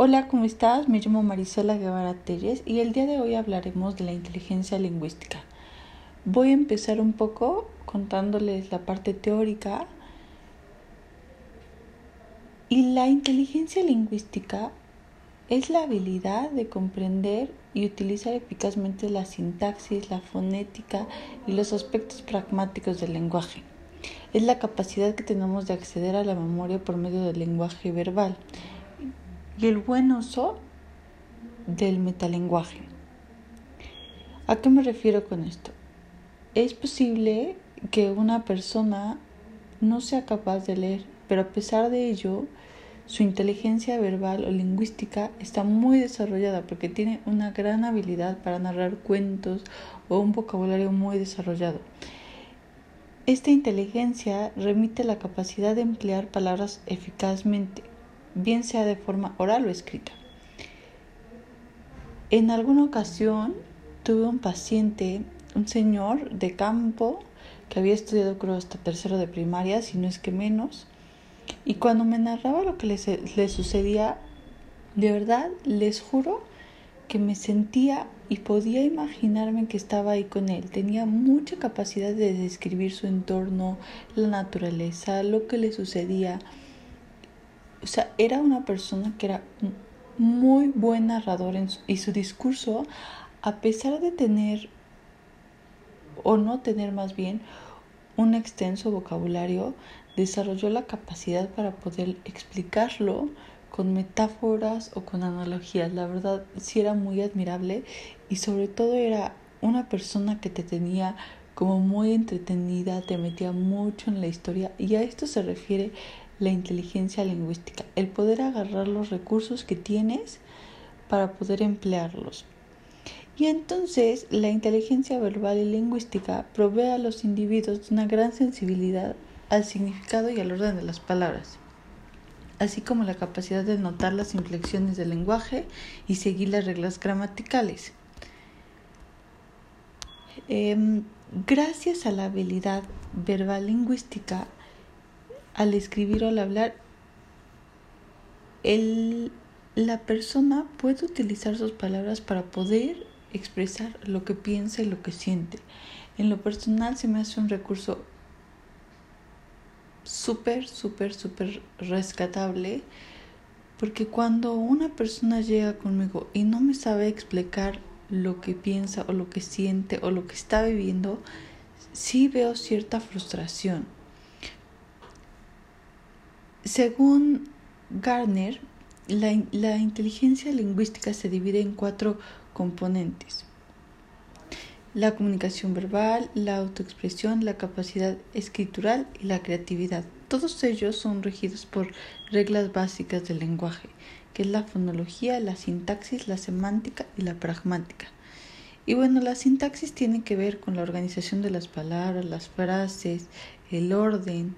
Hola, ¿cómo estás? Me llamo Marisela Guevara Telles y el día de hoy hablaremos de la inteligencia lingüística. Voy a empezar un poco contándoles la parte teórica. Y la inteligencia lingüística es la habilidad de comprender y utilizar eficazmente la sintaxis, la fonética y los aspectos pragmáticos del lenguaje. Es la capacidad que tenemos de acceder a la memoria por medio del lenguaje verbal y el buen uso del metalenguaje. ¿A qué me refiero con esto? Es posible que una persona no sea capaz de leer, pero a pesar de ello, su inteligencia verbal o lingüística está muy desarrollada porque tiene una gran habilidad para narrar cuentos o un vocabulario muy desarrollado. Esta inteligencia remite la capacidad de emplear palabras eficazmente, bien sea de forma oral o escrita. En alguna ocasión tuve un paciente, un señor de campo, que había estudiado creo hasta tercero de primaria, si no es que menos, y cuando me narraba lo que le, le sucedía, de verdad les juro que me sentía y podía imaginarme que estaba ahí con él. Tenía mucha capacidad de describir su entorno, la naturaleza, lo que le sucedía. O sea, era una persona que era muy buen narrador y su discurso, a pesar de tener o no tener más bien un extenso vocabulario, desarrolló la capacidad para poder explicarlo con metáforas o con analogías. La verdad sí era muy admirable y sobre todo era una persona que te tenía como muy entretenida, te metía mucho en la historia y a esto se refiere la inteligencia lingüística, el poder agarrar los recursos que tienes para poder emplearlos. Y entonces la inteligencia verbal y lingüística provee a los individuos de una gran sensibilidad al significado y al orden de las palabras, así como la capacidad de notar las inflexiones del lenguaje y seguir las reglas gramaticales. Em, gracias a la habilidad verbal lingüística, al escribir o al hablar, la persona puede utilizar sus palabras para poder expresar lo que piensa y lo que siente. En lo personal se me hace un recurso súper, súper, súper rescatable porque cuando una persona llega conmigo y no me sabe explicar lo que piensa o lo que siente o lo que está viviendo, sí veo cierta frustración. Según Gardner, la, la inteligencia lingüística se divide en cuatro componentes. La comunicación verbal, la autoexpresión, la capacidad escritural y la creatividad. Todos ellos son regidos por reglas básicas del lenguaje, que es la fonología, la sintaxis, la semántica y la pragmática. Y bueno, la sintaxis tiene que ver con la organización de las palabras, las frases, el orden.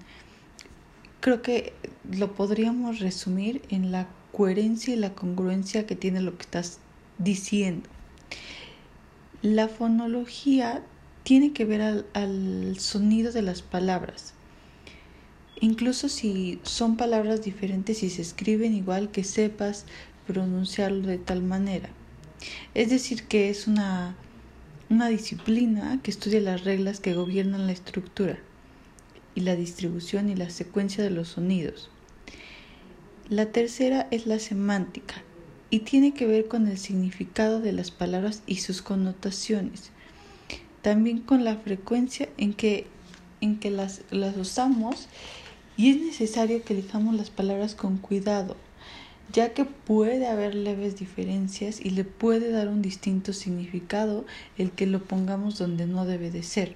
Creo que lo podríamos resumir en la coherencia y la congruencia que tiene lo que estás diciendo. La fonología tiene que ver al, sonido de las palabras. Incluso si son palabras diferentes y se escriben igual que sepas pronunciarlo de tal manera. Es decir, que es una, una disciplina que estudia las reglas que gobiernan la estructura y la distribución y la secuencia de los sonidos. La tercera es la semántica y tiene que ver con el significado de las palabras y sus connotaciones. También con la frecuencia en que, en que las, las usamos y es necesario que elijamos las palabras con cuidado, ya que puede haber leves diferencias y le puede dar un distinto significado el que lo pongamos donde no debe de ser.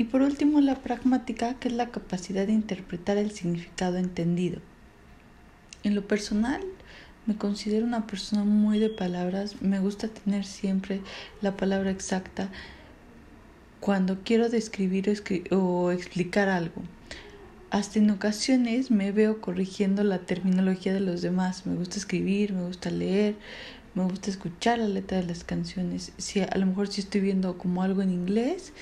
Y por último, la pragmática, que es la capacidad de interpretar el significado entendido. En lo personal, me considero una persona muy de palabras, me gusta tener siempre la palabra exacta cuando quiero describir o, explicar algo. Hasta en ocasiones me veo corrigiendo la terminología de los demás. Me gusta escribir, me gusta leer, me gusta escuchar la letra de las canciones. Si a lo mejor si estoy viendo como algo en inglés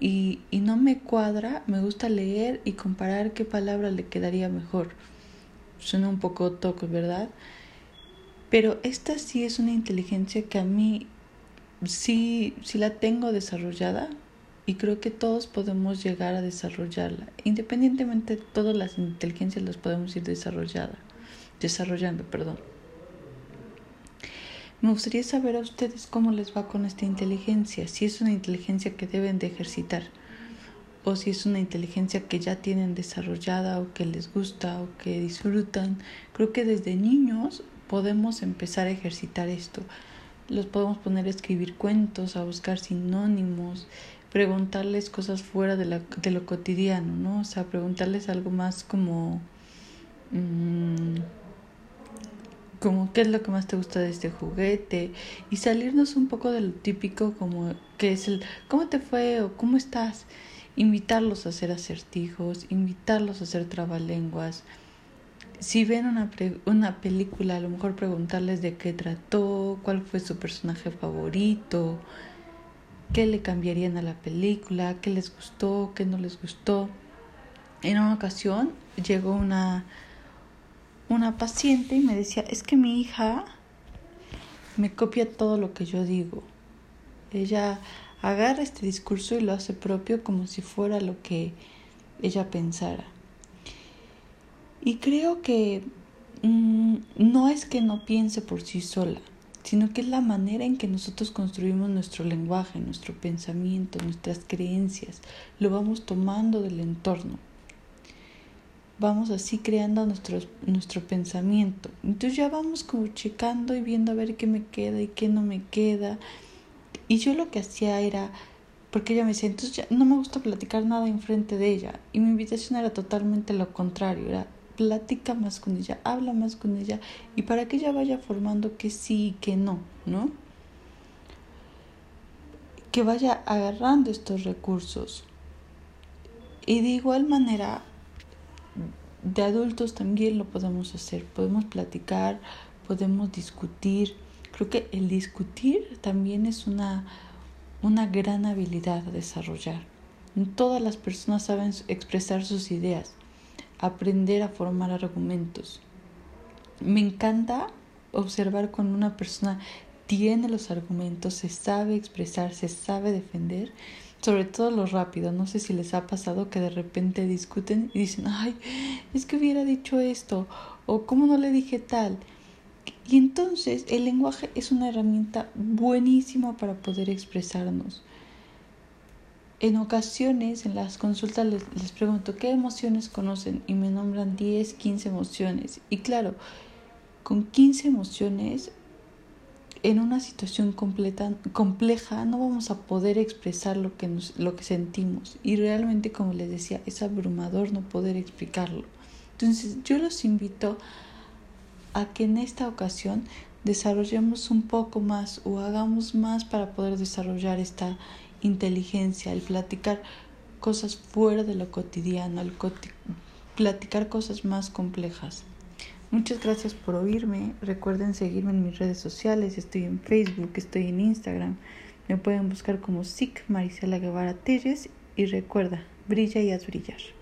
y, y no me cuadra, me gusta leer y comparar qué palabra le quedaría mejor suena un poco toco, ¿verdad? Pero esta sí es una inteligencia que a mí sí, sí la tengo desarrollada y creo que todos podemos llegar a desarrollarla. Independientemente de todas las inteligencias las podemos ir desarrollada, desarrollando. Perdón. Me gustaría saber a ustedes cómo les va con esta inteligencia, si es una inteligencia que deben de ejercitar o si es una inteligencia que ya tienen desarrollada o que les gusta o que disfrutan. Creo que desde niños podemos empezar a ejercitar esto. Los podemos poner a escribir cuentos, a buscar sinónimos, preguntarles cosas fuera de, la, de lo cotidiano, ¿no? O sea, preguntarles algo más como... Mmm, como qué es lo que más te gusta de este juguete y salirnos un poco de lo típico como que es el cómo te fue o cómo estás invitarlos a hacer acertijos invitarlos a hacer trabalenguas. Si ven una, una película a lo mejor preguntarles de qué trató cuál fue su personaje favorito qué le cambiarían a la película qué les gustó qué no les gustó. En una ocasión llegó una una paciente y me decía, es que mi hija me copia todo lo que yo digo. Ella agarra este discurso y lo hace propio como si fuera lo que ella pensara. Y creo que mm, no es que no piense por sí sola, sino que es la manera en que nosotros construimos nuestro lenguaje, nuestro pensamiento, nuestras creencias. Lo vamos tomando del entorno vamos así creando nuestro, nuestro pensamiento. Entonces ya vamos como checando y viendo a ver qué me queda y qué no me queda. Y yo lo que hacía era, porque ella me decía, entonces ya no me gusta platicar nada enfrente de ella. Y mi invitación era totalmente lo contrario, era platica más con ella, habla más con ella y para que ella vaya formando que sí y que no, ¿no? Que vaya agarrando estos recursos. Y de igual manera, de adultos también lo podemos hacer, podemos platicar, podemos discutir. Creo que el discutir también es una, una gran habilidad a desarrollar. Todas las personas saben expresar sus ideas, aprender a formar argumentos. Me encanta observar cuando una persona tiene los argumentos, se sabe expresar, se sabe defender sobre todo lo rápido. No sé si les ha pasado que de repente discuten y dicen, ay, es que hubiera dicho esto o cómo no le dije tal. Y entonces el lenguaje es una herramienta buenísima para poder expresarnos. En ocasiones en las consultas les, les pregunto qué emociones conocen y me nombran 10, 15 emociones. Y claro, con 15 emociones en una situación completa, compleja no vamos a poder expresar lo que, lo que sentimos y realmente como les decía es abrumador no poder explicarlo. Entonces yo los invito a que en esta ocasión desarrollemos un poco más o hagamos más para poder desarrollar esta inteligencia, el platicar cosas fuera de lo cotidiano, el platicar cosas más complejas. Muchas gracias por oírme. Recuerden seguirme en mis redes sociales. Estoy en Facebook, estoy en Instagram. Me pueden buscar como SIC Marisela Guevara Telles. Y recuerda, brilla y haz brillar.